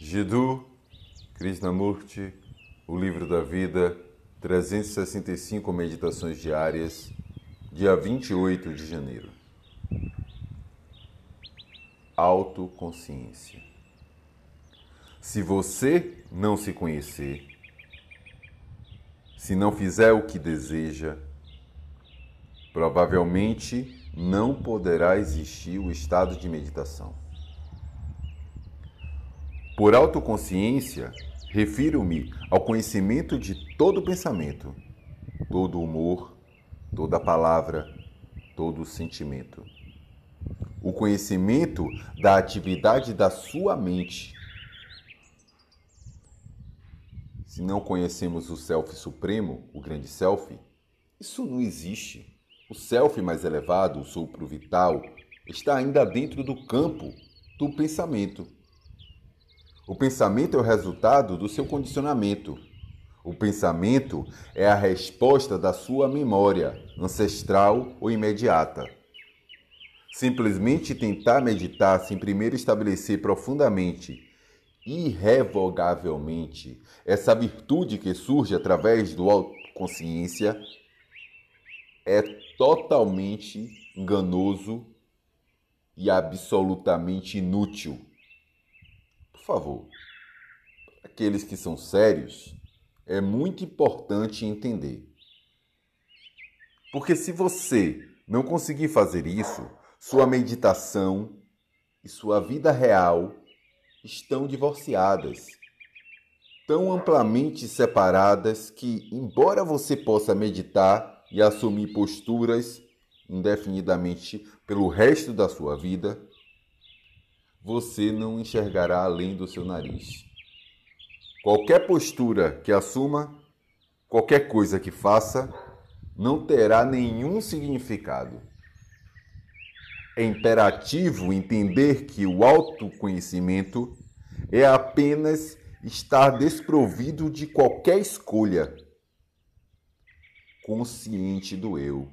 Jiddu Krishnamurti, O Livro da Vida, 365 Meditações Diárias, dia 28 de janeiro. Autoconsciência. Se você não se conhecer, se não fizer o que deseja, provavelmente não poderá existir o estado de meditação. Por autoconsciência, refiro-me ao conhecimento de todo pensamento, todo humor, toda palavra, todo sentimento. O conhecimento da atividade da sua mente. Se não conhecemos o Self Supremo, o grande Self, isso não existe. O Self mais elevado, o sopro vital, está ainda dentro do campo do pensamento. O pensamento é o resultado do seu condicionamento. O pensamento é a resposta da sua memória, ancestral ou imediata. Simplesmente tentar meditar sem primeiro estabelecer profundamente, irrevogavelmente, essa virtude que surge através do autoconsciência é totalmente enganoso e absolutamente inútil favor, aqueles que são sérios, é muito importante entender. Porque se você não conseguir fazer isso, sua meditação e sua vida real estão divorciadas, tão amplamente separadas que, embora você possa meditar e assumir posturas indefinidamente pelo resto da sua vida, você não enxergará além do seu nariz. Qualquer postura que assuma, qualquer coisa que faça, não terá nenhum significado. É imperativo entender que o autoconhecimento é apenas estar desprovido de qualquer escolha, consciente do eu,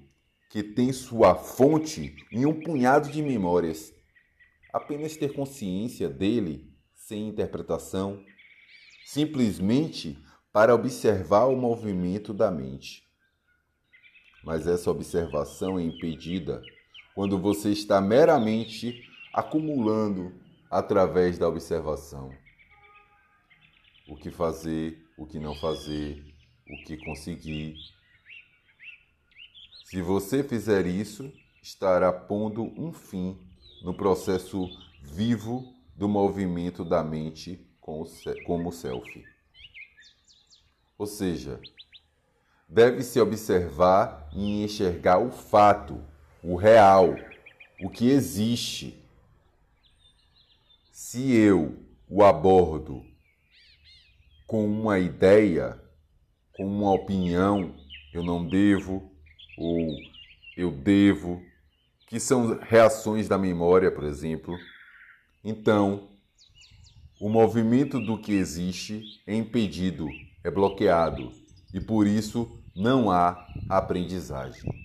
que tem sua fonte em um punhado de memórias apenas ter consciência dele sem interpretação, simplesmente para observar o movimento da mente. Mas essa observação é impedida quando você está meramente acumulando através da observação. O que fazer, o que não fazer, o que conseguir. Se você fizer isso, estará pondo um fim no processo vivo do movimento da mente como self. Ou seja, deve-se observar e enxergar o fato, o real, o que existe. Se eu o abordo com uma ideia, com uma opinião, eu não devo ou eu devo, que são reações da memória, por exemplo. Então, o movimento do que existe é impedido, é bloqueado, e por isso não há aprendizagem.